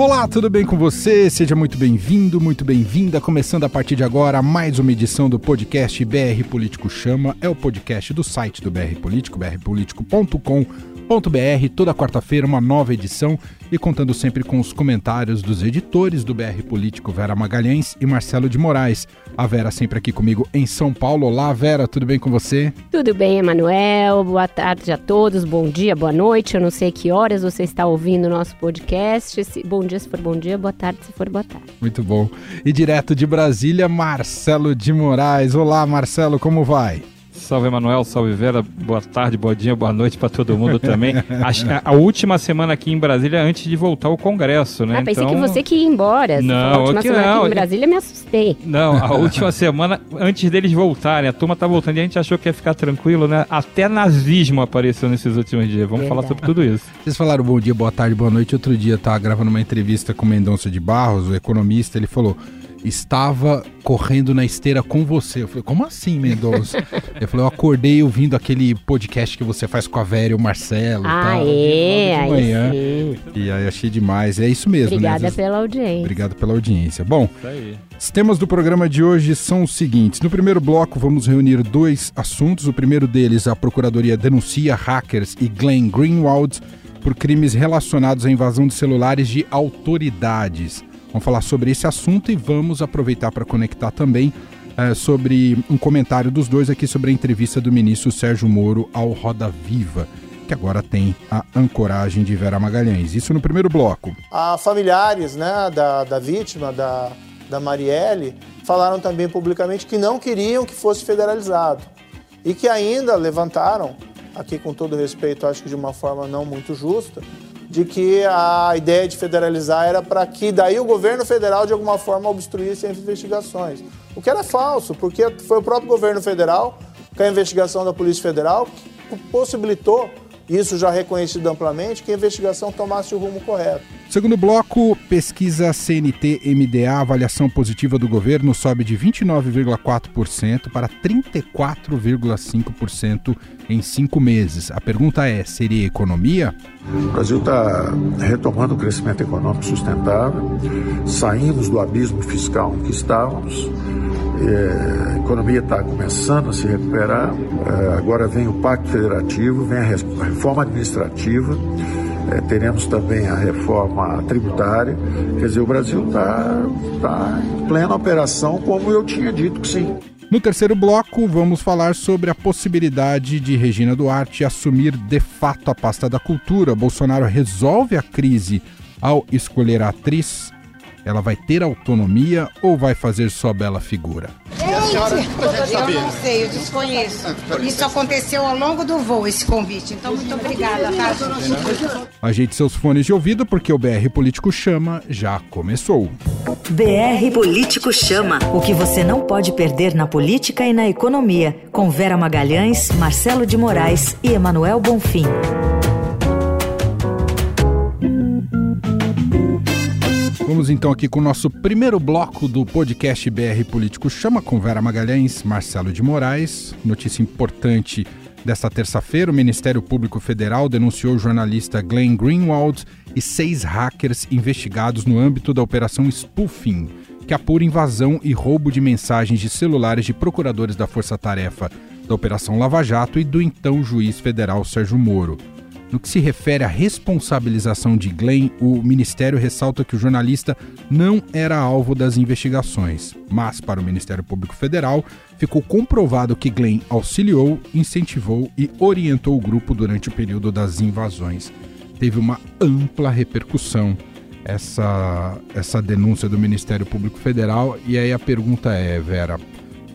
Olá, tudo bem com você? Seja muito bem-vindo, muito bem-vinda. Começando a partir de agora mais uma edição do podcast BR Político Chama. É o podcast do site do BR Político, brpolitico.com.br br toda quarta-feira uma nova edição e contando sempre com os comentários dos editores do BR Político Vera Magalhães e Marcelo de Moraes. A Vera sempre aqui comigo em São Paulo. Olá, Vera, tudo bem com você? Tudo bem, Emanuel. Boa tarde a todos, bom dia, boa noite. Eu não sei que horas você está ouvindo o nosso podcast. Bom dia se for bom dia, boa tarde se for boa tarde. Muito bom. E direto de Brasília, Marcelo de Moraes. Olá, Marcelo, como vai? Salve Emanuel, salve Vera, boa tarde, bom dia, boa noite para todo mundo também. A, a, última semana aqui em Brasília antes de voltar ao Congresso, né? Ah, pensei então... que você que ia embora. Não, a última semana não. aqui em Brasília me assustei. Não, a última semana antes deles voltarem, a turma tá voltando e a gente achou que ia ficar tranquilo, né? Até nazismo apareceu nesses últimos dias. Vamos Verdade. falar sobre tudo isso. Vocês falaram bom dia, boa tarde, boa noite. Outro dia eu tava gravando uma entrevista com o Mendonça de Barros, o economista, ele falou: estava correndo na esteira com você. Eu falei, como assim, Mendonça? eu falei, eu acordei ouvindo aquele podcast que você faz com a Vera e o Marcelo. Ah, tal, é? De manhã. Aí e aí achei demais. É isso mesmo, Obrigada né? Vezes... pela audiência. Obrigado pela audiência. Bom, os temas do programa de hoje são os seguintes. No primeiro bloco, vamos reunir dois assuntos. O primeiro deles, a Procuradoria denuncia hackers e Glenn Greenwald por crimes relacionados à invasão de celulares de autoridades. Vamos falar sobre esse assunto e vamos aproveitar para conectar também é, sobre um comentário dos dois aqui sobre a entrevista do ministro Sérgio Moro ao Roda Viva que agora tem a ancoragem de Vera Magalhães. Isso no primeiro bloco. A familiares né, da, da vítima, da, da Marielle, falaram também publicamente que não queriam que fosse federalizado. E que ainda levantaram, aqui com todo respeito, acho que de uma forma não muito justa, de que a ideia de federalizar era para que daí o governo federal de alguma forma obstruísse as investigações. O que era falso, porque foi o próprio governo federal, com a investigação da Polícia Federal, que possibilitou isso já reconhecido amplamente, que a investigação tomasse o rumo correto. Segundo bloco, pesquisa CNT-MDA, avaliação positiva do governo sobe de 29,4% para 34,5% em cinco meses. A pergunta é: seria economia? O Brasil está retomando o crescimento econômico sustentável, saímos do abismo fiscal em que estávamos. É, a economia está começando a se recuperar. É, agora vem o Pacto Federativo, vem a reforma administrativa, é, teremos também a reforma tributária. Quer dizer, o Brasil está tá em plena operação, como eu tinha dito que sim. No terceiro bloco, vamos falar sobre a possibilidade de Regina Duarte assumir de fato a pasta da cultura. Bolsonaro resolve a crise ao escolher a atriz ela vai ter autonomia ou vai fazer sua bela figura? Eu não sei, eu desconheço. Isso aconteceu ao longo do voo, esse convite. Então, muito obrigada, tá? Ajeite seus fones de ouvido porque o BR Político Chama já começou. BR Político Chama. O que você não pode perder na política e na economia. Com Vera Magalhães, Marcelo de Moraes e Emanuel Bonfim. Vamos então aqui com o nosso primeiro bloco do podcast BR Político Chama com Vera Magalhães, Marcelo de Moraes. Notícia importante desta terça-feira: o Ministério Público Federal denunciou o jornalista Glenn Greenwald e seis hackers investigados no âmbito da Operação Spoofing, que apura invasão e roubo de mensagens de celulares de procuradores da Força Tarefa da Operação Lava Jato e do então juiz federal Sérgio Moro. No que se refere à responsabilização de Glenn, o Ministério ressalta que o jornalista não era alvo das investigações, mas, para o Ministério Público Federal, ficou comprovado que Glenn auxiliou, incentivou e orientou o grupo durante o período das invasões. Teve uma ampla repercussão essa, essa denúncia do Ministério Público Federal, e aí a pergunta é, Vera,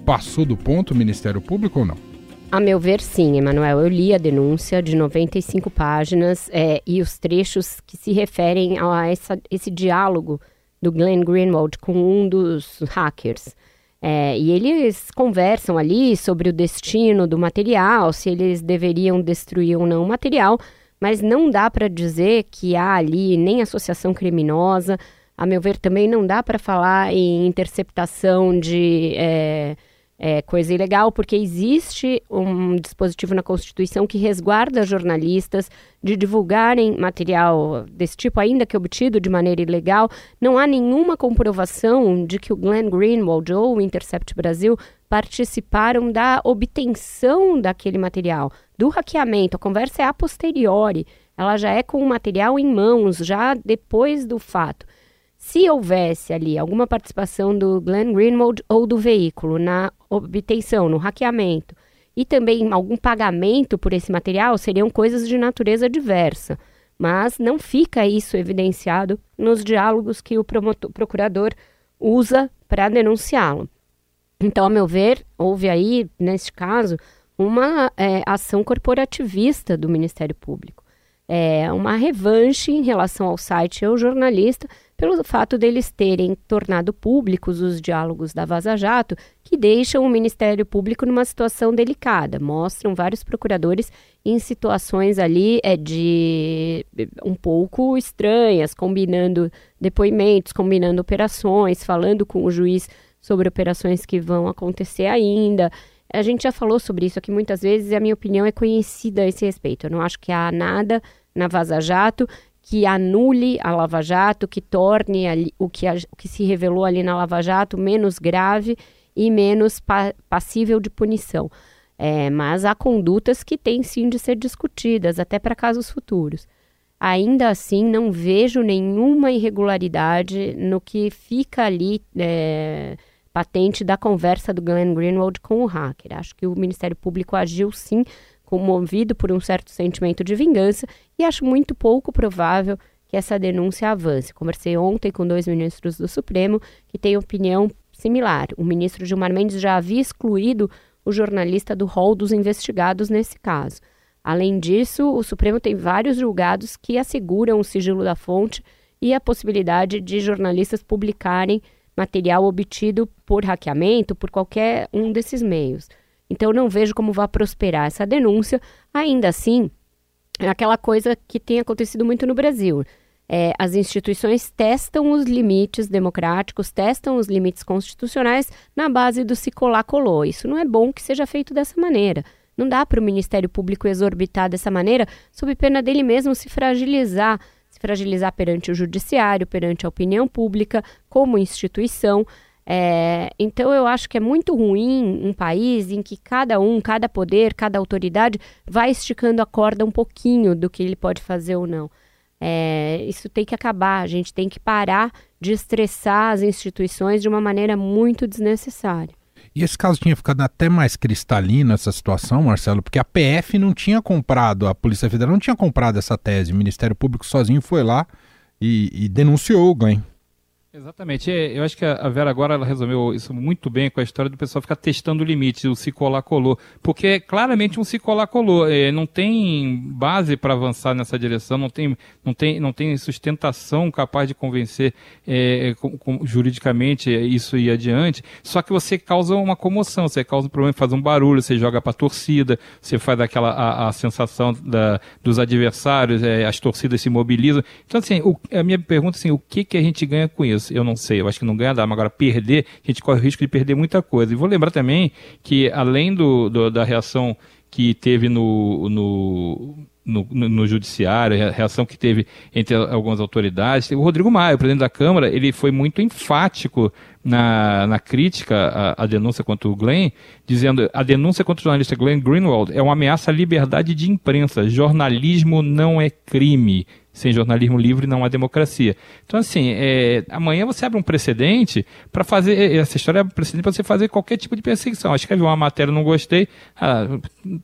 passou do ponto o Ministério Público ou não? A meu ver, sim, Emanuel. Eu li a denúncia de 95 páginas é, e os trechos que se referem a essa, esse diálogo do Glenn Greenwald com um dos hackers. É, e eles conversam ali sobre o destino do material, se eles deveriam destruir ou não o material, mas não dá para dizer que há ali nem associação criminosa. A meu ver, também não dá para falar em interceptação de. É, é coisa ilegal, porque existe um dispositivo na Constituição que resguarda jornalistas de divulgarem material desse tipo, ainda que obtido de maneira ilegal. Não há nenhuma comprovação de que o Glenn Greenwald ou o Intercept Brasil participaram da obtenção daquele material, do hackeamento. A conversa é a posteriori, ela já é com o material em mãos, já depois do fato. Se houvesse ali alguma participação do Glenn Greenwald ou do veículo na obtenção, no hackeamento, e também algum pagamento por esse material, seriam coisas de natureza diversa. Mas não fica isso evidenciado nos diálogos que o promotor, procurador usa para denunciá-lo. Então, a meu ver, houve aí, neste caso, uma é, ação corporativista do Ministério Público. É uma revanche em relação ao site e ao jornalista, pelo fato deles terem tornado públicos os diálogos da Vaza Jato, que deixam o Ministério Público numa situação delicada. Mostram vários procuradores em situações ali é, de um pouco estranhas, combinando depoimentos, combinando operações, falando com o juiz sobre operações que vão acontecer ainda. A gente já falou sobre isso aqui muitas vezes e a minha opinião é conhecida a esse respeito. Eu não acho que há nada na Vaza Jato que anule a Lava Jato, que torne ali, o, que a, o que se revelou ali na Lava Jato menos grave e menos pa, passível de punição. É, mas há condutas que têm sim de ser discutidas, até para casos futuros. Ainda assim, não vejo nenhuma irregularidade no que fica ali é, patente da conversa do Glenn Greenwald com o hacker. Acho que o Ministério Público agiu sim comovido por um certo sentimento de vingança e acho muito pouco provável que essa denúncia avance. Conversei ontem com dois ministros do Supremo que têm opinião similar. O ministro Gilmar Mendes já havia excluído o jornalista do rol dos investigados nesse caso. Além disso, o Supremo tem vários julgados que asseguram o sigilo da fonte e a possibilidade de jornalistas publicarem material obtido por hackeamento, por qualquer um desses meios. Então, não vejo como vai prosperar essa denúncia. Ainda assim, é aquela coisa que tem acontecido muito no Brasil. É, as instituições testam os limites democráticos, testam os limites constitucionais na base do se colar colou. Isso não é bom que seja feito dessa maneira. Não dá para o Ministério Público exorbitar dessa maneira, sob pena dele mesmo se fragilizar, fragilizar perante o judiciário, perante a opinião pública, como instituição. É, então eu acho que é muito ruim um país em que cada um, cada poder, cada autoridade vai esticando a corda um pouquinho do que ele pode fazer ou não. É, isso tem que acabar, a gente tem que parar de estressar as instituições de uma maneira muito desnecessária. E esse caso tinha ficado até mais cristalino, essa situação, Marcelo, porque a PF não tinha comprado, a Polícia Federal não tinha comprado essa tese. O Ministério Público sozinho foi lá e, e denunciou o Glenn. Exatamente. É, eu acho que a Vera agora ela resumiu isso muito bem com a história do pessoal ficar testando o limite, o se colar colou. Porque é claramente um se colar colou. É, não tem base para avançar nessa direção, não tem, não tem, não tem sustentação capaz de convencer é, com, com, juridicamente isso ir adiante. Só que você causa uma comoção, você causa um problema, faz um barulho, você joga para a torcida, você faz aquela a, a sensação da, dos adversários, é, as torcidas se mobilizam. Então, assim, o, a minha pergunta é assim, o que, que a gente ganha com isso? Eu não sei. Eu acho que não ganha mas agora perder, a gente corre o risco de perder muita coisa. E vou lembrar também que, além do, do da reação que teve no, no no, no, no, judiciário, a reação que teve entre algumas autoridades. O Rodrigo Maia, o presidente da Câmara, ele foi muito enfático na, na crítica à, denúncia contra o Glenn, dizendo a denúncia contra o jornalista Glenn Greenwald é uma ameaça à liberdade de imprensa. Jornalismo não é crime. Sem jornalismo livre não há democracia. Então, assim, é, amanhã você abre um precedente para fazer. Essa história é um precedente para você fazer qualquer tipo de perseguição. Escreve uma matéria, não gostei. Ah,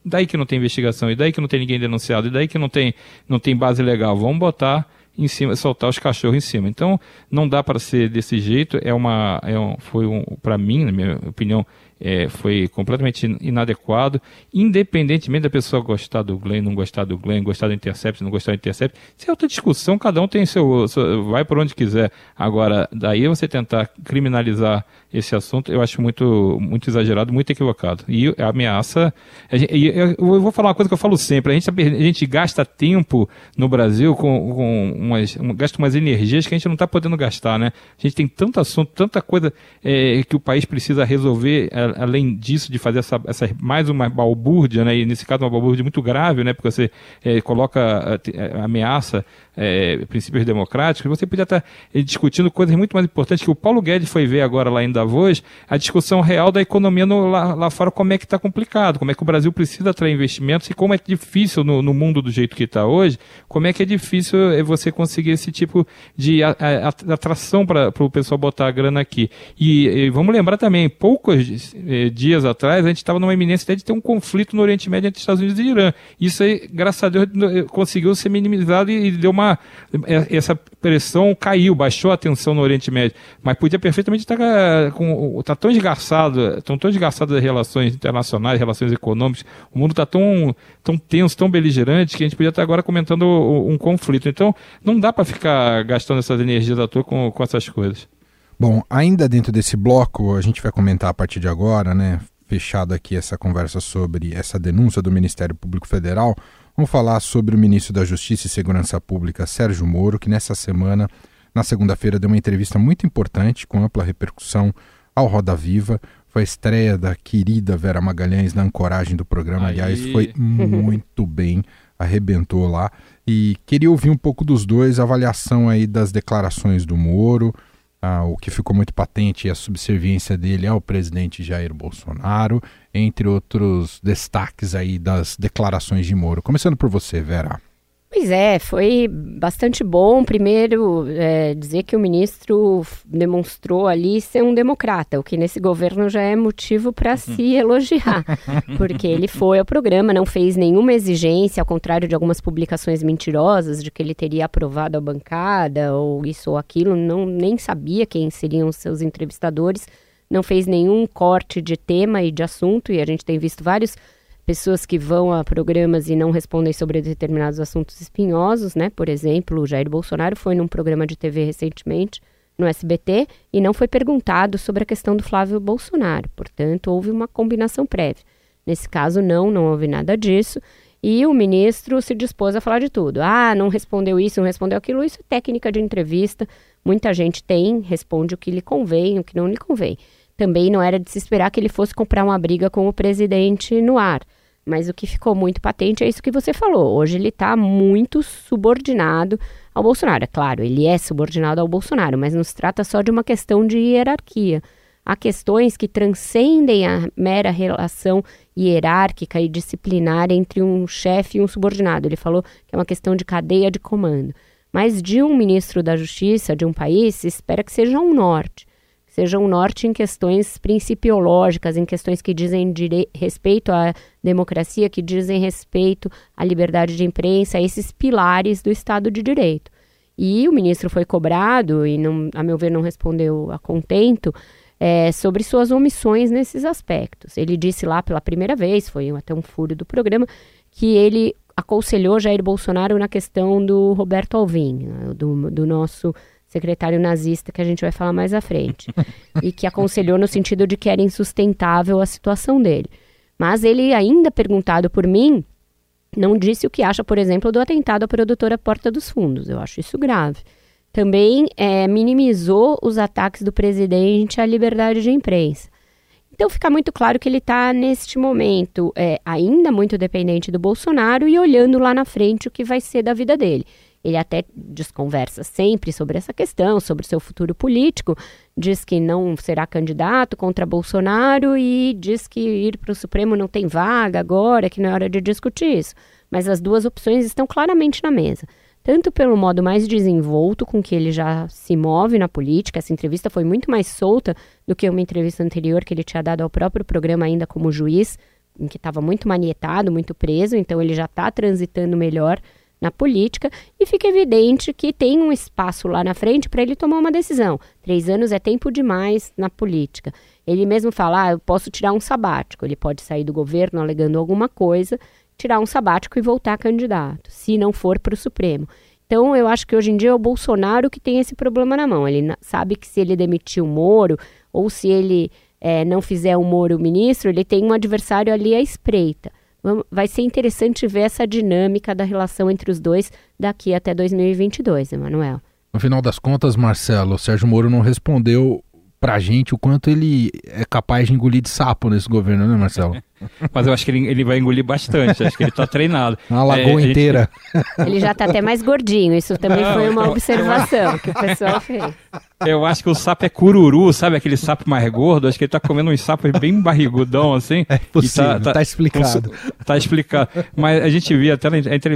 daí que não tem investigação, e daí que não tem ninguém denunciado, e daí que não tem, não tem base legal. Vamos botar em cima, soltar os cachorros em cima. Então, não dá para ser desse jeito. É uma, é um, foi um, para mim, na minha opinião, é, foi completamente inadequado, independentemente da pessoa gostar do Glenn, não gostar do Glenn, gostar do Intercept, não gostar do Intercept. Isso é outra discussão, cada um tem seu, seu vai por onde quiser. Agora, daí você tentar criminalizar esse assunto, eu acho muito, muito exagerado, muito equivocado. E a ameaça. A gente, eu vou falar uma coisa que eu falo sempre: a gente, a gente gasta tempo no Brasil com, com umas, gasta umas energias que a gente não está podendo gastar, né? A gente tem tanto assunto, tanta coisa é, que o país precisa resolver. Além disso, de fazer essa, essa mais uma balbúrdia, né, e nesse caso uma balbúrdia muito grave, né, porque você é, coloca, ameaça é, princípios democráticos, você podia estar discutindo coisas muito mais importantes que o Paulo Guedes foi ver agora lá em Davos, a discussão real da economia no, lá, lá fora, como é que está complicado, como é que o Brasil precisa atrair investimentos e como é difícil no, no mundo do jeito que está hoje, como é que é difícil você conseguir esse tipo de atração para o pessoal botar a grana aqui. E, e vamos lembrar também, poucos eh, dias atrás, a gente estava numa iminência de ter um conflito no Oriente Médio entre Estados Unidos e Irã. Isso aí, graças a Deus, conseguiu ser minimizado e, e deu uma. É, essa pressão caiu, baixou a tensão no Oriente Médio. Mas podia perfeitamente estar tá com. Está tão desgraçado, estão tão desgastadas as relações internacionais, relações econômicas, o mundo está tão, tão tenso, tão beligerante, que a gente podia estar agora comentando um conflito. Então, não dá para ficar gastando essas energias à toa com, com essas coisas. Bom, ainda dentro desse bloco, a gente vai comentar a partir de agora, né? Fechado aqui essa conversa sobre essa denúncia do Ministério Público Federal. Vamos falar sobre o ministro da Justiça e Segurança Pública, Sérgio Moro, que nessa semana, na segunda-feira, deu uma entrevista muito importante, com ampla repercussão ao Roda Viva. Foi a estreia da querida Vera Magalhães na ancoragem do programa. Aí. Aliás, foi muito bem, arrebentou lá. E queria ouvir um pouco dos dois, avaliação aí das declarações do Moro, ah, o que ficou muito patente é a subserviência dele ao presidente Jair Bolsonaro, entre outros destaques aí das declarações de Moro. Começando por você, Vera. Pois é, foi bastante bom. Primeiro, é, dizer que o ministro demonstrou ali ser um democrata, o que nesse governo já é motivo para se elogiar, porque ele foi ao programa, não fez nenhuma exigência, ao contrário de algumas publicações mentirosas de que ele teria aprovado a bancada ou isso ou aquilo, não nem sabia quem seriam os seus entrevistadores, não fez nenhum corte de tema e de assunto, e a gente tem visto vários pessoas que vão a programas e não respondem sobre determinados assuntos espinhosos, né? Por exemplo, o Jair Bolsonaro foi num programa de TV recentemente no SBT e não foi perguntado sobre a questão do Flávio Bolsonaro. Portanto, houve uma combinação prévia. Nesse caso, não, não houve nada disso. E o ministro se dispôs a falar de tudo. Ah, não respondeu isso, não respondeu aquilo. Isso é técnica de entrevista. Muita gente tem, responde o que lhe convém, o que não lhe convém. Também não era de se esperar que ele fosse comprar uma briga com o presidente no ar. Mas o que ficou muito patente é isso que você falou. Hoje ele está muito subordinado ao Bolsonaro. É claro, ele é subordinado ao Bolsonaro, mas não se trata só de uma questão de hierarquia. Há questões que transcendem a mera relação hierárquica e disciplinar entre um chefe e um subordinado. Ele falou que é uma questão de cadeia de comando. Mas de um ministro da Justiça de um país, se espera que seja um norte seja um norte em questões principiológicas, em questões que dizem respeito à democracia, que dizem respeito à liberdade de imprensa, a esses pilares do Estado de Direito. E o ministro foi cobrado, e não, a meu ver não respondeu a contento, é, sobre suas omissões nesses aspectos. Ele disse lá pela primeira vez, foi até um furo do programa, que ele aconselhou Jair Bolsonaro na questão do Roberto Alvim, do, do nosso secretário nazista, que a gente vai falar mais à frente, e que aconselhou no sentido de que era insustentável a situação dele. Mas ele, ainda perguntado por mim, não disse o que acha, por exemplo, do atentado à produtora Porta dos Fundos. Eu acho isso grave. Também é, minimizou os ataques do presidente à liberdade de imprensa. Então fica muito claro que ele está, neste momento, é, ainda muito dependente do Bolsonaro e olhando lá na frente o que vai ser da vida dele. Ele até desconversa sempre sobre essa questão, sobre seu futuro político, diz que não será candidato contra Bolsonaro e diz que ir para o Supremo não tem vaga agora, que não é hora de discutir isso. Mas as duas opções estão claramente na mesa. Tanto pelo modo mais desenvolto com que ele já se move na política, essa entrevista foi muito mais solta do que uma entrevista anterior que ele tinha dado ao próprio programa ainda como juiz, em que estava muito manietado, muito preso, então ele já está transitando melhor na política e fica evidente que tem um espaço lá na frente para ele tomar uma decisão. Três anos é tempo demais na política. Ele mesmo fala: ah, eu posso tirar um sabático. Ele pode sair do governo alegando alguma coisa, tirar um sabático e voltar candidato, se não for para o Supremo. Então, eu acho que hoje em dia é o Bolsonaro que tem esse problema na mão. Ele sabe que se ele demitir o Moro, ou se ele é, não fizer o Moro ministro, ele tem um adversário ali à espreita vai ser interessante ver essa dinâmica da relação entre os dois daqui até 2022, Emanuel. No final das contas, Marcelo, o Sérgio Moro não respondeu pra gente o quanto ele é capaz de engolir de sapo nesse governo, né, Marcelo? Mas eu acho que ele, ele vai engolir bastante, acho que ele tá treinado. Uma lagoa é, inteira. Gente... Ele já tá até mais gordinho, isso também foi uma observação que o pessoal fez. Eu acho que o sapo é cururu, sabe aquele sapo mais gordo? Acho que ele tá comendo uns sapos bem barrigudão, assim. É possível, tá, tá, tá, explicado. Tá explicado. Mas a gente via até...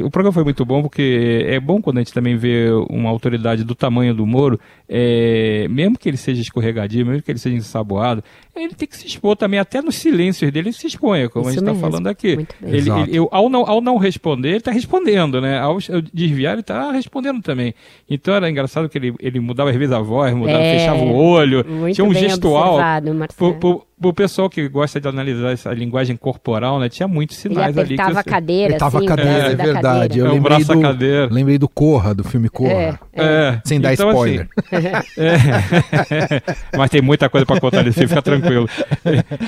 O programa foi muito bom, porque é bom quando a gente também vê uma autoridade do tamanho do Moro, é, mesmo que ele seja escorregadio, mesmo que ele seja ensaboado, ele tem que se expor também, até nos silêncios dele, ele se exponha, como Isso a gente está falando aqui. Ele, ele, eu, ao, não, ao não responder, ele está respondendo, né? Ao desviar, ele está respondendo também. Então era engraçado que ele, ele mudava às vezes a voz, mudava, é, fechava o olho, tinha um gestual. Por, o pessoal que gosta de analisar essa linguagem corporal, né, tinha muitos sinais ali. Ele a cadeira, ele tava assim, a cadeira, é, verdade. Cadeira. Eu é, lembrei, do, cadeira. lembrei do Corra, do filme Corra. É, é. Sem dar então, spoiler. Assim, é. Mas tem muita coisa para contar filme, fica tranquilo.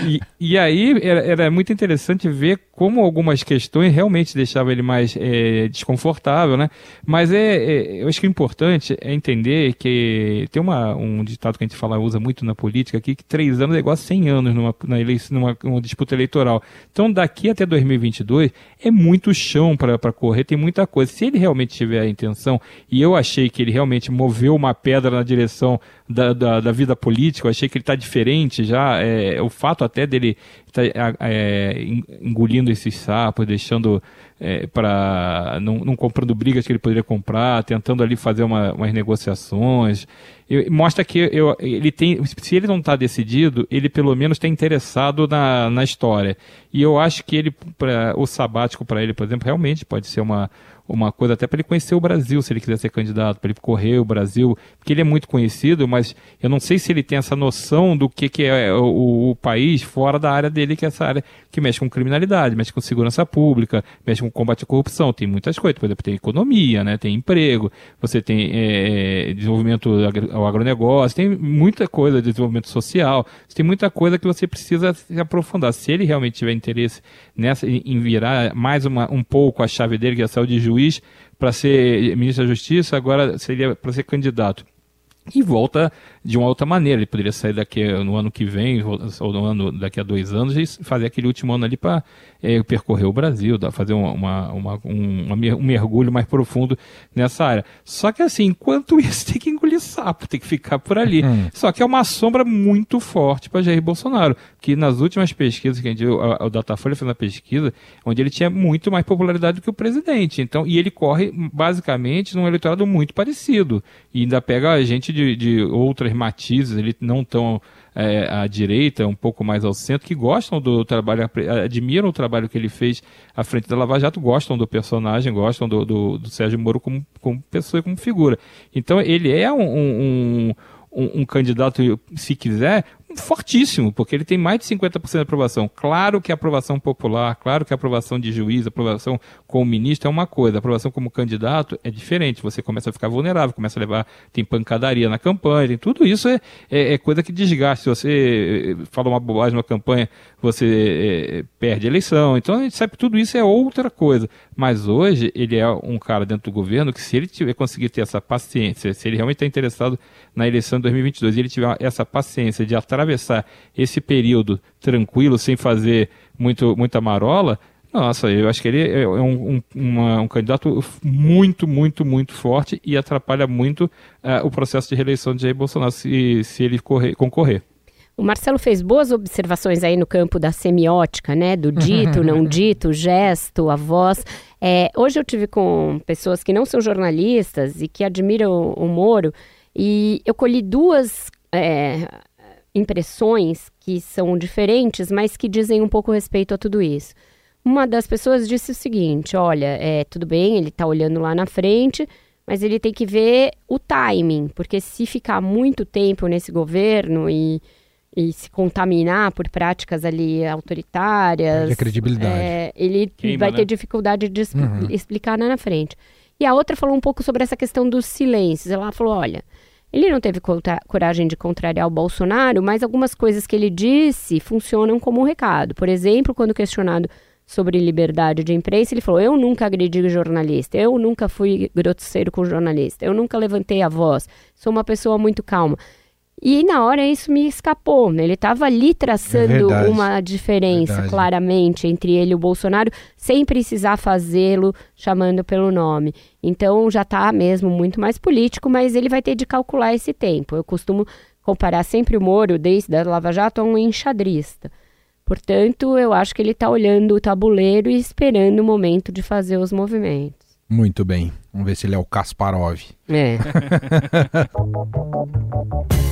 E, e aí era, era, muito interessante ver como algumas questões realmente deixavam ele mais é, desconfortável, né? Mas é, é, eu acho que o importante é entender que tem uma, um ditado que a gente fala, usa muito na política aqui, que três anos é igual a 100 anos numa, na eleição, numa, numa disputa eleitoral. Então, daqui até 2022 é muito chão para correr, tem muita coisa. Se ele realmente tiver a intenção, e eu achei que ele realmente moveu uma pedra na direção da, da, da vida política, eu achei que ele está diferente já. É, o fato até dele estar tá, é, engolindo esses sapos, deixando é, para não, não, comprando brigas que ele poderia comprar, tentando ali fazer uma, umas negociações. Eu, mostra que eu, ele tem, se ele não está decidido, ele pelo menos está interessado na, na história. E eu acho que ele, pra, o sabático para ele, por exemplo, realmente pode ser uma, uma coisa até para ele conhecer o Brasil, se ele quiser ser candidato, para ele correr o Brasil, porque ele é muito conhecido, mas eu não sei se ele tem essa noção do que, que é o, o, país fora da área dele, que é essa área que mexe com criminalidade, mexe com segurança pública, mexe com combate à corrupção, tem muitas coisas, por exemplo, tem economia, né, tem emprego, você tem é, desenvolvimento ao agronegócio, tem muita coisa de desenvolvimento social, tem muita coisa que você precisa se aprofundar. Se ele realmente tiver interesse nessa, em virar mais uma, um pouco a chave dele, que é saúde de juiz para ser ministro da Justiça, agora seria para ser candidato e volta de uma outra maneira. Ele poderia sair daqui no ano que vem, ou no ano daqui a dois anos, e fazer aquele último ano ali para é, percorrer o Brasil, fazer uma, uma, um, um, mergulho mais profundo nessa área. Só que assim, enquanto isso, tem que engolir sapo, tem que ficar por ali. Hum. Só que é uma sombra muito forte para Jair Bolsonaro, que nas últimas pesquisas que a gente, o, o Datafolha fez uma pesquisa, onde ele tinha muito mais popularidade do que o presidente. Então, e ele corre basicamente num eleitorado muito parecido. E ainda pega a gente de, de outras matizes, ele não tão é, à direita, um pouco mais ao centro, que gostam do trabalho, admiram o trabalho que ele fez à frente da Lava Jato, gostam do personagem, gostam do, do, do Sérgio Moro como, como pessoa e como figura. Então ele é um, um, um, um candidato, se quiser, fortíssimo, porque ele tem mais de 50% de aprovação. Claro que a aprovação popular, claro que a aprovação de juiz, a aprovação como ministro é uma coisa, a aprovação como candidato é diferente. Você começa a ficar vulnerável, começa a levar, tem pancadaria na campanha, tem tudo isso é, é, é coisa que desgasta. Se você eh, fala uma bobagem na campanha, você é, perde a eleição. Então a gente sabe que tudo isso é outra coisa. Mas hoje ele é um cara dentro do governo que se ele tiver conseguir ter essa paciência, se ele realmente está interessado na eleição de 2022 e ele tiver essa paciência de atravessar esse período tranquilo, sem fazer muito, muita marola, nossa, eu acho que ele é um, um, uma, um candidato muito, muito, muito forte e atrapalha muito uh, o processo de reeleição de Jair Bolsonaro se, se ele correr, concorrer. O Marcelo fez boas observações aí no campo da semiótica, né? Do dito, não dito, gesto, a voz. É, hoje eu tive com pessoas que não são jornalistas e que admiram o Moro e eu colhi duas é, impressões que são diferentes, mas que dizem um pouco respeito a tudo isso. Uma das pessoas disse o seguinte: olha, é, tudo bem, ele está olhando lá na frente, mas ele tem que ver o timing, porque se ficar muito tempo nesse governo e e se contaminar por práticas ali autoritárias. De credibilidade. É, ele Queima, vai ter né? dificuldade de uhum. explicar lá na frente. E a outra falou um pouco sobre essa questão dos silêncios. Ela falou: olha, ele não teve coragem de contrariar o Bolsonaro, mas algumas coisas que ele disse funcionam como um recado. Por exemplo, quando questionado sobre liberdade de imprensa, ele falou: Eu nunca agredi jornalista, eu nunca fui grosseiro com jornalista, eu nunca levantei a voz, sou uma pessoa muito calma. E na hora isso me escapou. Né? Ele estava ali traçando É uma diferença Verdade. claramente entre ele e o Bolsonaro, sem precisar fazê-lo chamando pelo nome. Então já está mesmo muito mais político, mas ele vai ter de calcular esse tempo. Eu costumo comparar sempre o Moro, desde a Lava Jato, a um enxadrista. Portanto, eu acho que ele está olhando o tabuleiro e esperando o momento de fazer os movimentos. Muito bem. Vamos ver se ele é o Kasparov. É.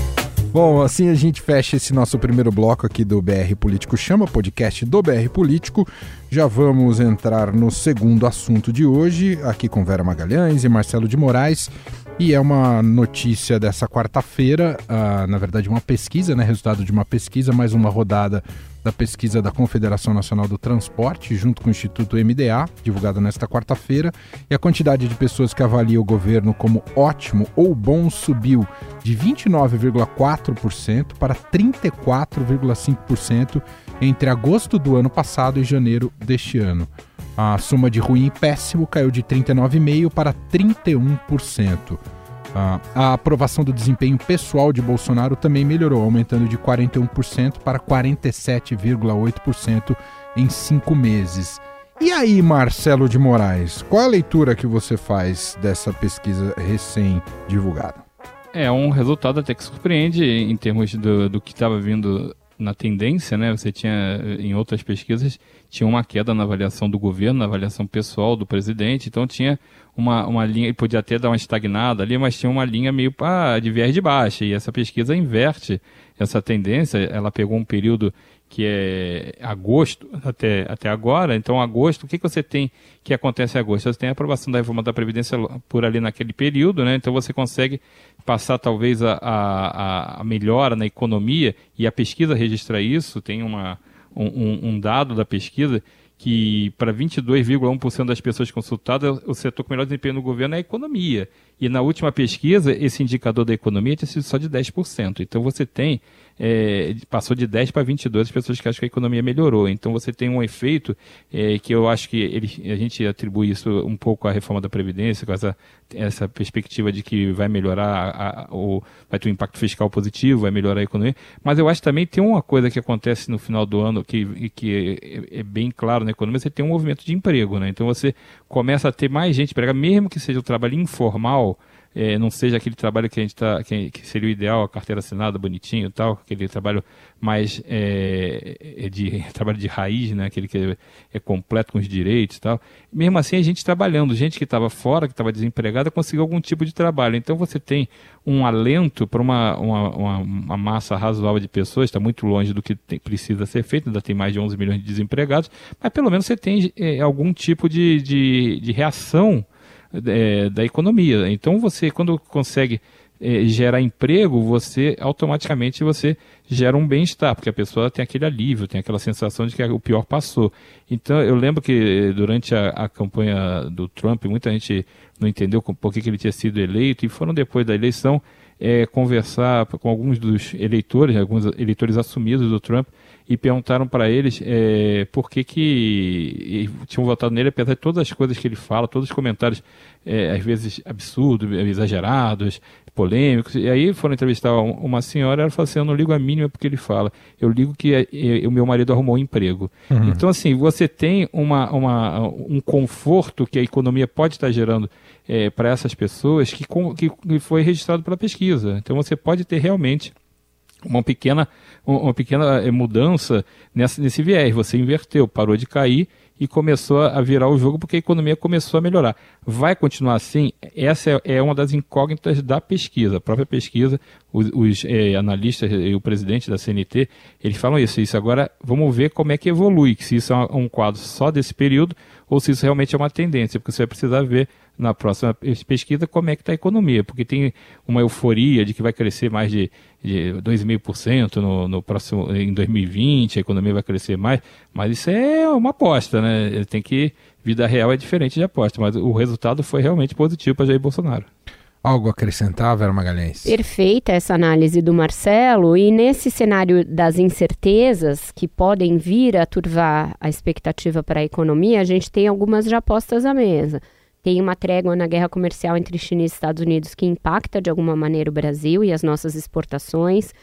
Bom, assim a gente fecha esse nosso primeiro bloco aqui do BR Político Chama, podcast do BR Político. Já vamos entrar no segundo assunto de hoje, aqui com Vera Magalhães e Marcelo de Moraes. E é uma notícia dessa quarta-feira, ah, na verdade uma pesquisa, né? Resultado de uma pesquisa, mais uma rodada da pesquisa da Confederação Nacional do Transporte, junto com o Instituto MDA, divulgada nesta quarta-feira, e a quantidade de pessoas que avaliam o governo como ótimo ou bom subiu de 29,4% para 34,5% entre agosto do ano passado e janeiro deste ano. A soma de ruim e péssimo caiu de 39,5% para 31%. A aprovação do desempenho pessoal de Bolsonaro também melhorou, aumentando de 41% para 47,8% em cinco meses. E aí, Marcelo de Moraes, qual a leitura que você faz dessa pesquisa recém-divulgada? É um resultado até que surpreende em termos do, do que estava vindo na tendência, né? Você tinha, em outras pesquisas, tinha uma queda na avaliação do governo, na avaliação pessoal do presidente, então tinha uma, uma linha, podia até dar uma estagnada ali, mas tinha uma linha meio pá, de viés de baixa, e essa pesquisa inverte essa tendência, ela pegou um período que é agosto até, até agora, então agosto, o que, que você tem que acontece em agosto? Você tem a aprovação da reforma da Previdência por ali naquele período, né? então você consegue passar talvez a, a, a melhora na economia, e a pesquisa registra isso, tem uma, um, um dado da pesquisa que para 22,1% das pessoas consultadas, o setor com melhor desempenho no governo é a economia. E na última pesquisa, esse indicador da economia tinha sido só de 10%. Então você tem, é, passou de 10 para 22 as pessoas que acham que a economia melhorou. Então você tem um efeito é, que eu acho que ele, a gente atribui isso um pouco à reforma da Previdência, com essa, essa perspectiva de que vai melhorar, a, a, o, vai ter um impacto fiscal positivo, vai melhorar a economia. Mas eu acho também tem uma coisa que acontece no final do ano que, que é, é bem claro na economia, você tem um movimento de emprego. Né? Então você começa a ter mais gente empregada, mesmo que seja o trabalho informal, é, não seja aquele trabalho que a gente está, que, que, seria o ideal, a carteira assinada, bonitinho tal, aquele trabalho mais é, de trabalho de raiz, né, aquele que é, é, completo com os direitos tal. Mesmo assim, a gente trabalhando, gente que estava fora, que estava desempregada, conseguiu algum tipo de trabalho. Então você tem um alento para uma, uma, uma, uma, massa razoável de pessoas, está muito longe do que tem, precisa ser feito, ainda tem mais de 11 milhões de desempregados, mas pelo menos você tem é, algum tipo de, de, de reação é, da economia. Então você, quando consegue é, gerar emprego, você automaticamente você gera um bem-estar, porque a pessoa tem aquele alívio, tem aquela sensação de que o pior passou. Então eu lembro que durante a, a campanha do Trump, muita gente não entendeu por que, que ele tinha sido eleito, e foram depois da eleição é, conversar com alguns dos eleitores, alguns eleitores assumidos do Trump, e perguntaram para eles é, por que, que tinham votado nele, apesar de todas as coisas que ele fala, todos os comentários, é, às vezes absurdos, exagerados, polêmicos. E aí foram entrevistar uma senhora, ela falou assim: Eu não ligo a mínima porque ele fala, eu ligo que é, o meu marido arrumou um emprego. Uhum. Então, assim, você tem uma, uma, um conforto que a economia pode estar gerando é, para essas pessoas que, que, que foi registrado pela pesquisa. Então, você pode ter realmente uma pequena, uma pequena eh, mudança nessa, nesse viés. Você inverteu, parou de cair e começou a virar o jogo porque a economia começou a melhorar. Vai continuar assim? Essa é, é uma das incógnitas da pesquisa. A própria pesquisa, os, os é, analistas e o presidente da CNT, eles falam isso. Isso agora, vamos ver como é que evolui, se isso é um quadro só desse período ou se isso realmente é uma tendência, porque você vai precisar ver na próxima pesquisa como é que está a economia, porque tem uma euforia de que vai crescer mais de, de 2,5% no, no próximo em 2020, a economia vai crescer mais, mas isso é uma aposta, né? Tem que vida real é diferente de aposta, mas o resultado foi realmente positivo para Jair Bolsonaro. Algo a acrescentar, Vera Magalhães? Perfeita essa análise do Marcelo, e nesse cenário das incertezas que podem vir a turvar a expectativa para a economia, a gente tem algumas já postas à mesa. Tem uma trégua na guerra comercial entre China e Estados Unidos que impacta de alguma maneira o Brasil e as nossas exportações.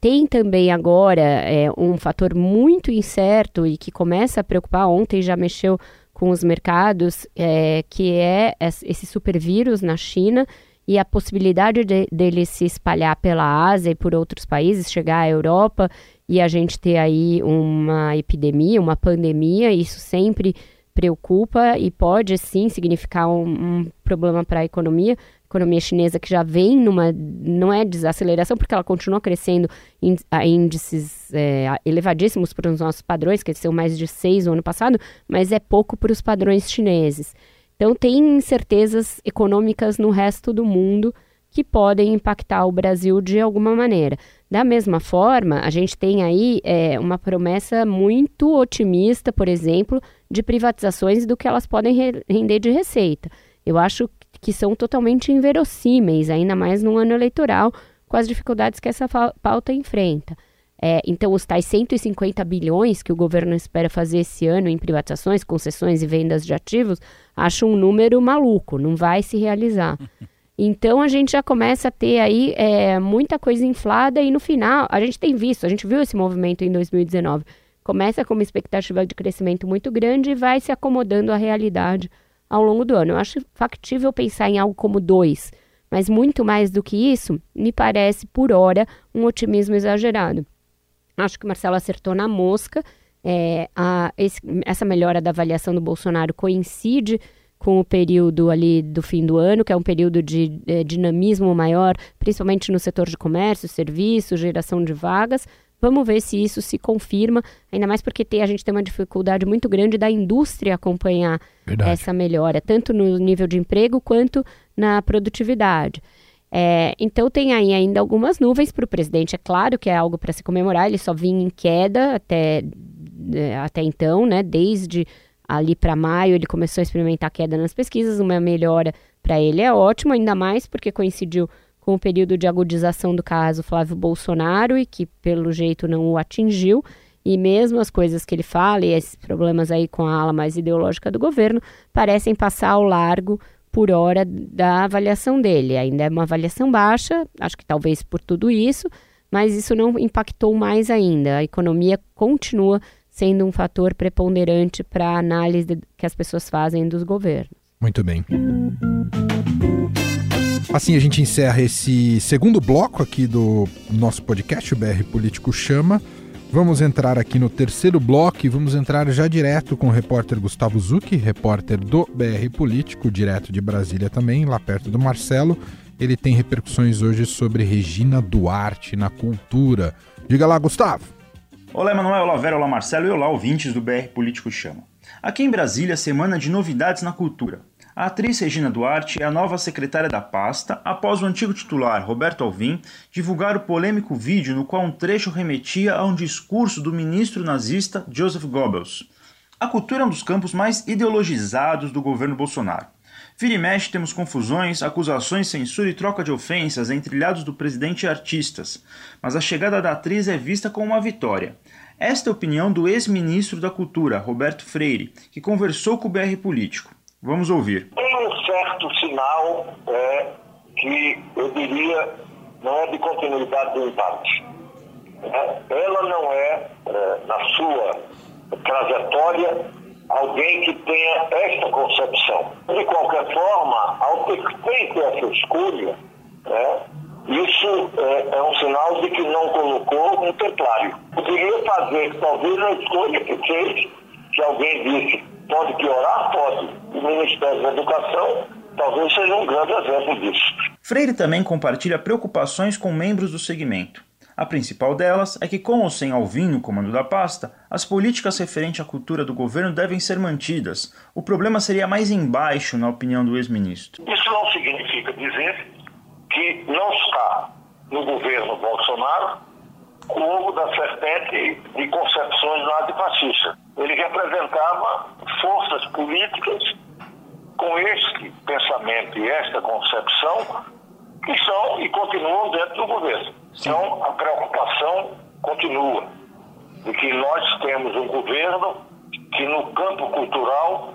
Tem também agora é, um fator muito incerto e que começa a preocupar. Ontem já mexeu com os mercados, é, que é esse supervírus na China e a possibilidade de, dele se espalhar pela Ásia e por outros países, chegar à Europa e a gente ter aí uma epidemia, uma pandemia. Isso sempre preocupa e pode sim significar um, um problema para a economia. A economia chinesa que já vem numa, não é desaceleração, porque ela continua crescendo em índices é, elevadíssimos para os nossos padrões, que são mais de seis no ano passado, mas é pouco para os padrões chineses. Então, tem incertezas econômicas no resto do mundo que podem impactar o Brasil de alguma maneira. Da mesma forma, a gente tem aí é, uma promessa muito otimista, por exemplo, de privatizações do que elas podem render de receita. Eu acho que são totalmente inverossímeis, ainda mais no ano eleitoral, com as dificuldades que essa pauta enfrenta. É, então, os tais 150 bilhões que o governo espera fazer esse ano em privatizações, concessões e vendas de ativos, acho um número maluco, não vai se realizar. Então a gente já começa a ter aí é, muita coisa inflada e no final a gente tem visto, a gente viu esse movimento em 2019. Começa com uma expectativa de crescimento muito grande e vai se acomodando à realidade ao longo do ano. Eu acho factível pensar em algo como dois, mas muito mais do que isso, me parece por hora um otimismo exagerado. Acho que o Marcelo acertou na mosca. É, a, esse, essa melhora da avaliação do Bolsonaro coincide com o período ali do fim do ano, que é um período de é, dinamismo maior, principalmente no setor de comércio, serviços, geração de vagas. Vamos ver se isso se confirma, ainda mais porque tem, a gente tem uma dificuldade muito grande da indústria acompanhar Verdade. essa melhora, tanto no nível de emprego quanto na produtividade. É, então tem aí ainda algumas nuvens para o presidente. É claro que é algo para se comemorar, ele só vinha em queda até, é, até então, né? Desde ali para maio ele começou a experimentar queda nas pesquisas, uma melhora para ele é ótimo, ainda mais porque coincidiu com o período de agudização do caso Flávio Bolsonaro e que pelo jeito não o atingiu. E mesmo as coisas que ele fala e esses problemas aí com a ala mais ideológica do governo parecem passar ao largo por hora da avaliação dele. Ainda é uma avaliação baixa, acho que talvez por tudo isso, mas isso não impactou mais ainda. A economia continua sendo um fator preponderante para a análise que as pessoas fazem dos governos. Muito bem. Assim a gente encerra esse segundo bloco aqui do nosso podcast, o BR Político Chama. Vamos entrar aqui no terceiro bloco e vamos entrar já direto com o repórter Gustavo Zucchi, repórter do BR Político, direto de Brasília também, lá perto do Marcelo. Ele tem repercussões hoje sobre Regina Duarte na cultura. Diga lá, Gustavo. Olá, Emanuel, olá, Vera, olá, Marcelo e olá, ouvintes do BR Político Chama. Aqui em Brasília, semana de novidades na cultura. A atriz Regina Duarte é a nova secretária da pasta após o antigo titular, Roberto Alvim, divulgar o polêmico vídeo no qual um trecho remetia a um discurso do ministro nazista Joseph Goebbels. A cultura é um dos campos mais ideologizados do governo Bolsonaro. Vira e mexe temos confusões, acusações, censura e troca de ofensas entre ilhados do presidente e artistas, mas a chegada da atriz é vista como uma vitória. Esta é a opinião do ex-ministro da Cultura, Roberto Freire, que conversou com o BR Político. Vamos ouvir. Tem um certo sinal é, que eu diria não é de continuidade do empate. É, ela não é, é, na sua trajetória, alguém que tenha esta concepção. De qualquer forma, ao ter feito essa escolha, né, isso é, é, um sinal de que não colocou um templário. Poderia fazer, talvez, a escolha que fez, que alguém disse, pode piorar? Pode. O Ministério da Educação talvez seja um grande exemplo disso. Freire também compartilha preocupações com membros do segmento. A principal delas é que, com ou sem Alvim no comando da pasta, as políticas referentes à cultura do governo devem ser mantidas. O problema seria mais embaixo, na opinião do ex-ministro. Isso não significa dizer que não está no governo Bolsonaro o ovo da serpente de concepções nazifascistas. Ele representava forças políticas com este pensamento e esta concepção que são e continuam dentro do governo. Sim. Então, a preocupação continua de que nós temos um governo que, no campo cultural,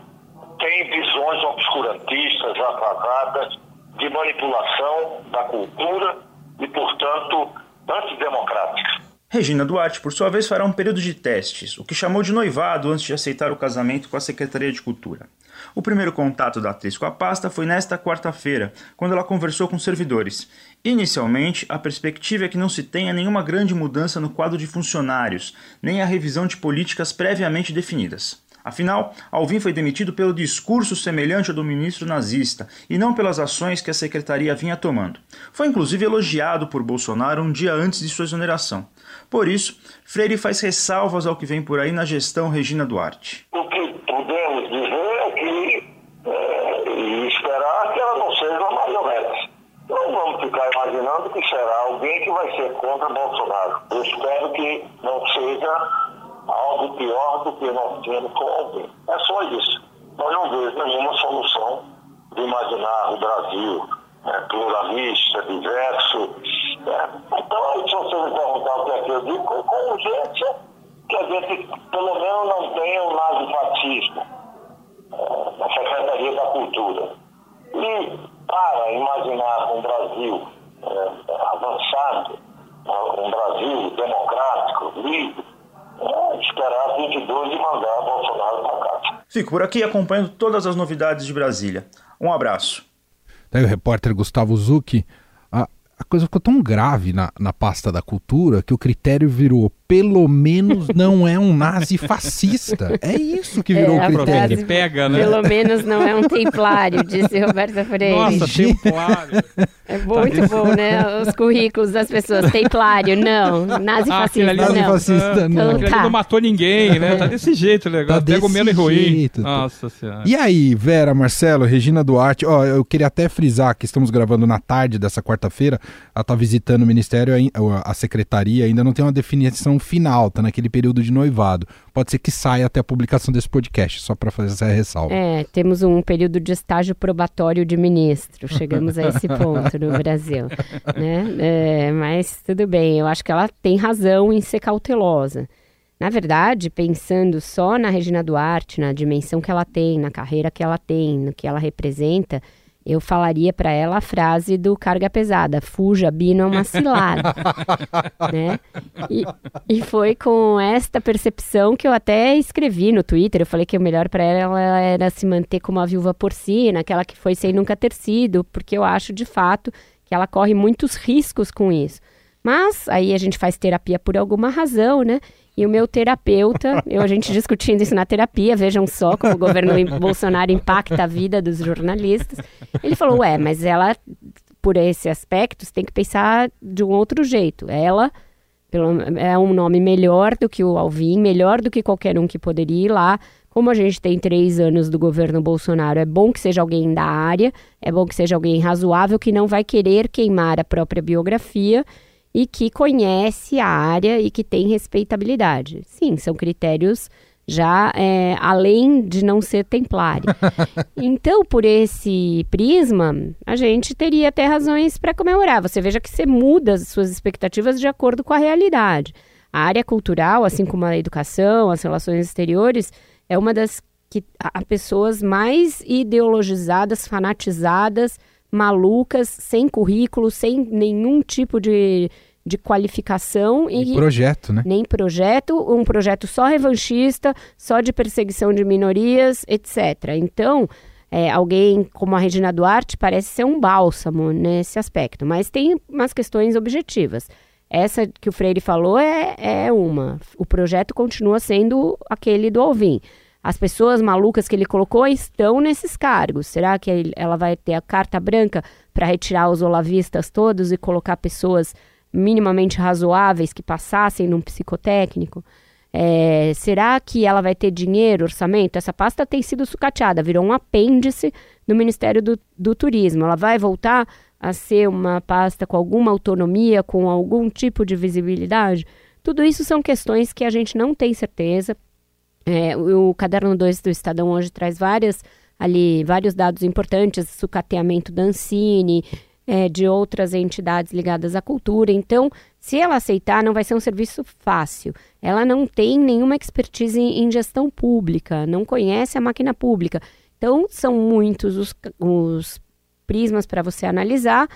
tem visões obscurantistas, atrasadas, de manipulação da cultura e, portanto, antidemocráticas. Regina Duarte, por sua vez, fará um período de testes, o que chamou de noivado antes de aceitar o casamento com a Secretaria de Cultura. O primeiro contato da atriz com a pasta foi nesta quarta-feira, quando ela conversou com servidores. Inicialmente, a perspectiva é que não se tenha nenhuma grande mudança no quadro de funcionários, nem a revisão de políticas previamente definidas. Afinal, Alvim foi demitido pelo discurso semelhante ao do ministro nazista e não pelas ações que a secretaria vinha tomando. Foi inclusive elogiado por Bolsonaro um dia antes de sua exoneração. Por isso, Freire faz ressalvas ao que vem por aí na gestão Regina Duarte. O que podemos dizer é que é, e esperar que ela não seja uma marionete. Não vamos ficar imaginando que será alguém que vai ser contra Bolsonaro. Eu espero que não seja algo pior do que nós temos com alguém. É só isso. Mas não vejo nenhuma solução de imaginar o Brasil né, pluralista, diverso. Né? Então, se você me perguntar o que é que eu digo, com, urgência, que a gente pelo menos não tenha um nazifascismo é, na Secretaria da Cultura. E para imaginar um Brasil é, avançado, um Brasil democrático, livre, é, esperar 22 e mandar Bolsonaro para casa. Fico por aqui acompanhando todas as novidades de Brasília. Um abraço. Daí o repórter Gustavo Zucchi, a, coisa ficou tão grave na, na pasta da cultura que o critério virou pelo menos não é um nazi fascista. É isso que virou é, o critério. Que pega, né? Pelo menos não é um templário, disse Roberta Freire. Nossa, templário. É muito bom, né? Os currículos das pessoas. Templário, não. Nazi Ah, fascista, ali não. Nazi fascista, não. Então, tá. não matou ninguém, né? Tá desse jeito o negócio. Tá Pega o desse menos ruim. jeito. Nossa senhora. E aí, Vera, Marcelo, Regina Duarte, ó, eu queria até frisar que estamos gravando na tarde dessa quarta-feira, ela tá visitando o Ministério, a Secretaria, ainda não tem uma definição final, tá naquele período de noivado. Pode ser que saia até a publicação desse podcast, só para fazer essa ressalva. É, temos um período de estágio probatório de ministro. Chegamos a esse ponto no Brasil. Né? É, mas tudo bem, eu acho que ela tem razão em ser cautelosa. Na verdade, pensando só na Regina Duarte, na dimensão que ela tem, na carreira que ela tem, no que ela representa, eu falaria para ela a frase do carga pesada: fuja, Bino é uma cilada. né? E, e foi com esta percepção que eu até escrevi no Twitter. Eu falei que o melhor para ela era se manter como a viúva porcina, aquela que foi sem nunca ter sido, porque eu acho de fato que ela corre muitos riscos com isso. Mas aí a gente faz terapia por alguma razão, né? E o meu terapeuta, eu a gente discutindo isso na terapia, vejam só como o governo Bolsonaro impacta a vida dos jornalistas. Ele falou: "Ué, mas ela por esse aspecto, você tem que pensar de um outro jeito. Ela pelo, é um nome melhor do que o Alvin, melhor do que qualquer um que poderia ir lá. Como a gente tem três anos do governo Bolsonaro, é bom que seja alguém da área, é bom que seja alguém razoável, que não vai querer queimar a própria biografia e que conhece a área e que tem respeitabilidade. Sim, são critérios já é, além de não ser templário. Então, por esse prisma, a gente teria até razões para comemorar. Você veja que você muda as suas expectativas de acordo com a realidade. A área cultural, assim como a educação, as relações exteriores, é uma das que há pessoas mais ideologizadas, fanatizadas, malucas, sem currículo, sem nenhum tipo de, de qualificação E projeto, né? nem projeto, um projeto só revanchista, só de perseguição de minorias, etc. Então, é, alguém como a Regina Duarte parece ser um bálsamo nesse aspecto, mas tem umas questões objetivas. Essa que o Freire falou é, é uma. O projeto continua sendo aquele do Alvin. As pessoas malucas que ele colocou estão nesses cargos. Será que ela vai ter a carta branca para retirar os olavistas todos e colocar pessoas minimamente razoáveis que passassem num psicotécnico? É, será que ela vai ter dinheiro, orçamento? Essa pasta tem sido sucateada, virou um apêndice no Ministério do, do Turismo. Ela vai voltar a ser uma pasta com alguma autonomia, com algum tipo de visibilidade? Tudo isso são questões que a gente não tem certeza. É, o, caderno 2 do Estadão hoje traz várias ali vários dados importantes, sucateamento da Ancine, é, de outras entidades ligadas à cultura. Então, se ela aceitar, não vai ser um serviço fácil. Ela não tem nenhuma expertise em, em gestão pública, não conhece a máquina pública. Então, são muitos os, os prismas para você analisar.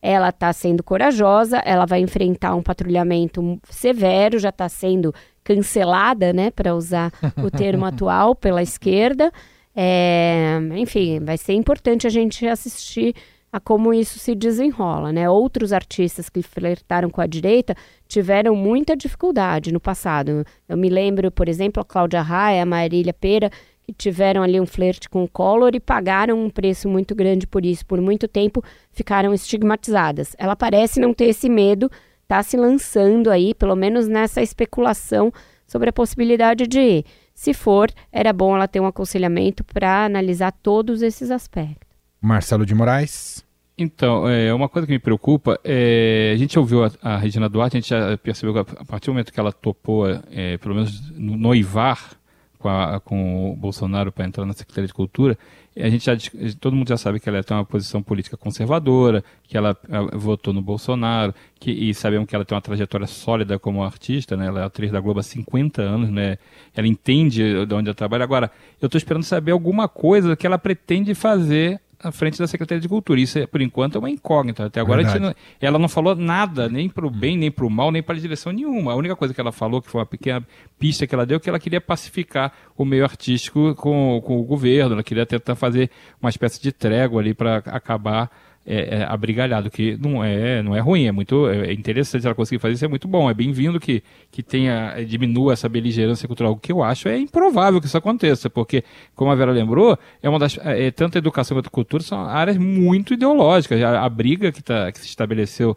Ela está sendo corajosa, ela vai enfrentar um patrulhamento severo, já está sendo cancelada, né, para usar o termo atual, pela esquerda. É, enfim, vai ser importante a gente assistir a como isso se desenrola, né? Outros artistas que flertaram com a direita tiveram muita dificuldade no passado. Eu me lembro, por exemplo, a Cláudia Raia, a Marília Pera, que tiveram ali um flerte com o Collor e pagaram um preço muito grande por isso. Por muito tempo ficaram estigmatizadas. Ela parece não ter esse medo, está se lançando aí, pelo menos nessa especulação sobre a possibilidade de ir. Se for, era bom ela ter um aconselhamento para analisar todos esses aspectos. Marcelo de Moraes. Então, é, uma coisa que me preocupa, é, a gente ouviu a, a, Regina Duarte, a gente já percebeu que a partir do momento que ela topou, é, pelo menos noivar com, a, com o Bolsonaro para entrar na Secretaria de Cultura, a gente já, todo mundo já sabe que ela tem uma posição política conservadora, que ela, ela votou no Bolsonaro, que, e sabemos que ela tem uma trajetória sólida como artista, né? Ela é atriz da Globo há 50 anos, né? Ela entende de onde ela trabalha. Agora, eu estou esperando saber alguma coisa que ela pretende fazer à frente da Secretaria de Cultura. Isso, por enquanto, é uma incógnita. Até agora, não, ela não falou nada, nem para o bem, nem para o mal, nem para a direção nenhuma. A única coisa que ela falou, que foi uma pequena pista que ela deu, é que ela queria pacificar o meio artístico com, com o governo. Ela queria tentar fazer uma espécie de trégua ali para acabar é, é, abrigalhado, que não é, não é ruim, é muito é interessante ela conseguir fazer isso, é muito bom, é bem-vindo que, que tenha, é, diminua essa beligerância cultural. O que eu acho é improvável que isso aconteça, porque, como a Vera lembrou, é uma das, é, tanto a educação quanto a cultura são áreas muito ideológicas. A, a briga que, tá, que se estabeleceu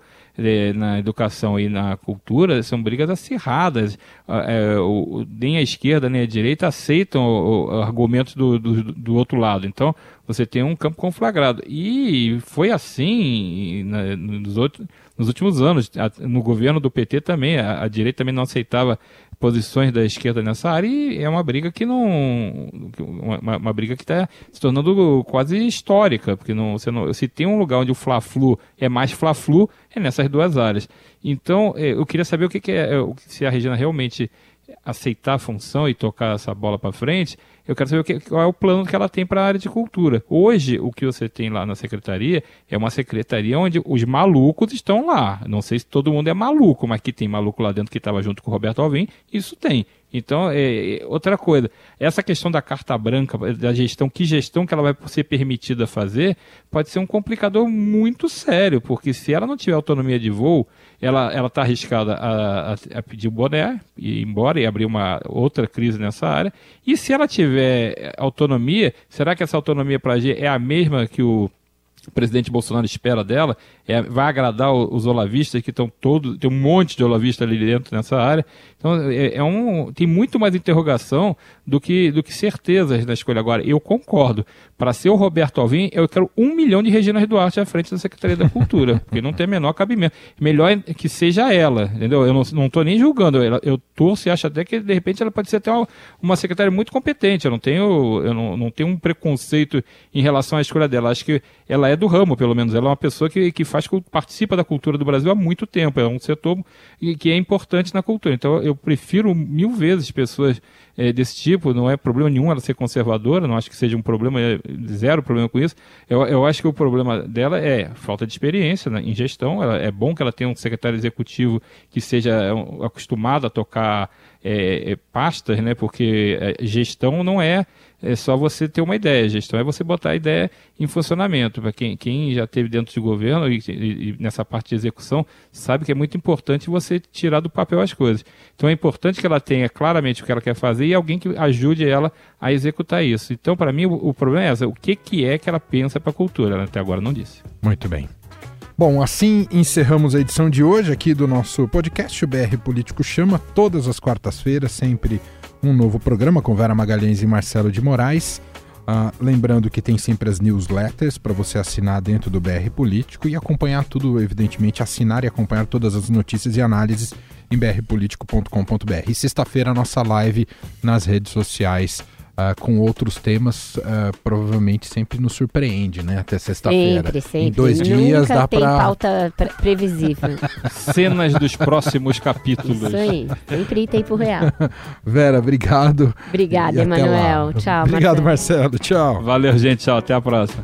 na educação e na cultura são brigas acirradas. É, o, nem a esquerda nem a direita aceitam o, o argumentos do, do, do, outro lado. Então, você tem um campo conflagrado. E foi assim na, nos, outros, nos últimos anos. No governo do PT também, a, a direita também não aceitava posições da esquerda nessa área e é uma briga que não. Uma, uma briga que está se tornando quase histórica, porque não, você não, se tem um lugar onde o Fla-Flu é mais Fla-Flu, é nessas duas áreas. Então, é, eu queria saber o que, que é, se a Regina realmente aceitar a função e tocar essa bola para frente, eu quero saber que, qual é o plano que ela tem para a área de cultura. Hoje, o que você tem lá na secretaria é uma secretaria onde os malucos estão lá. Não sei se todo mundo é maluco, mas que tem maluco lá dentro que estava junto com o Roberto Alvim, isso tem. Então, é, é, outra coisa, essa questão da carta branca, da gestão, que gestão que ela vai ser permitida fazer, pode ser um complicador muito sério, porque se ela não tiver autonomia de voo, ela está arriscada a, a, a, pedir boné, e ir embora e abrir uma outra crise nessa área. E se ela tiver autonomia, será que essa autonomia para agir é a mesma que o o presidente Bolsonaro espera dela, é, vai agradar os olavistas que estão todos, tem um monte de olavistas ali dentro nessa área. Então é, é, um, tem muito mais interrogação do que, do que certezas na escolha. Agora, eu concordo. Para ser o Roberto Alvim, eu quero um milhão de Regina Duarte à frente da Secretaria da Cultura, porque não tem menor cabimento. Melhor que seja ela, entendeu? Eu não estou nem julgando. Eu, eu torço e acho até que, de repente, ela pode ser até uma, uma secretária muito competente. Eu não tenho, eu não, não tenho um preconceito em relação à escolha dela. Acho que ela é do ramo, pelo menos. Ela é uma pessoa que, que faz, participa da cultura do Brasil há muito tempo. É um setor que é importante na cultura. Então, eu prefiro mil vezes pessoas é, desse tipo, não é problema nenhum ela ser conservadora, não acho que seja um problema, é, zero problema com isso. Eu, eu acho que o problema dela é falta de experiência né, em gestão. Ela, é bom que ela tenha um secretário executivo que seja é, acostumado a tocar é, é, pastas, né? Porque gestão não é, é só você ter uma ideia, gestão é você botar a ideia em funcionamento. Para quem, quem já teve dentro de governo e, e, e, nessa parte de execução, sabe que é muito importante você tirar do papel as coisas. Então é importante que ela tenha claramente o que ela quer fazer e alguém que ajude ela a executar isso. Então, para mim, o, o, problema é o que, que é que ela pensa para a cultura. Ela até agora não disse. Muito bem. Bom, assim encerramos a edição de hoje aqui do nosso podcast, o BR Político Chama, todas as quartas-feiras, sempre um novo programa com Vera Magalhães e Marcelo de Moraes. Uh, lembrando que tem sempre as newsletters para você assinar dentro do BR Político e acompanhar tudo, evidentemente, assinar e acompanhar todas as notícias e análises em brpolitico.com.br. E sexta-feira, a nossa live nas redes sociais uh, com outros temas, uh, provavelmente sempre nos surpreende, né? Até sexta-feira. Sempre, sempre. Em dois Nunca dias dá tem para pauta pre previsível. Cenas dos próximos capítulos. Isso aí, sempre em tempo real. Vera, obrigado. Obrigada, Emanuel. Tchau, Obrigado, Marcelo. Marcelo. Tchau. Valeu, gente. Tchau. Até a próxima.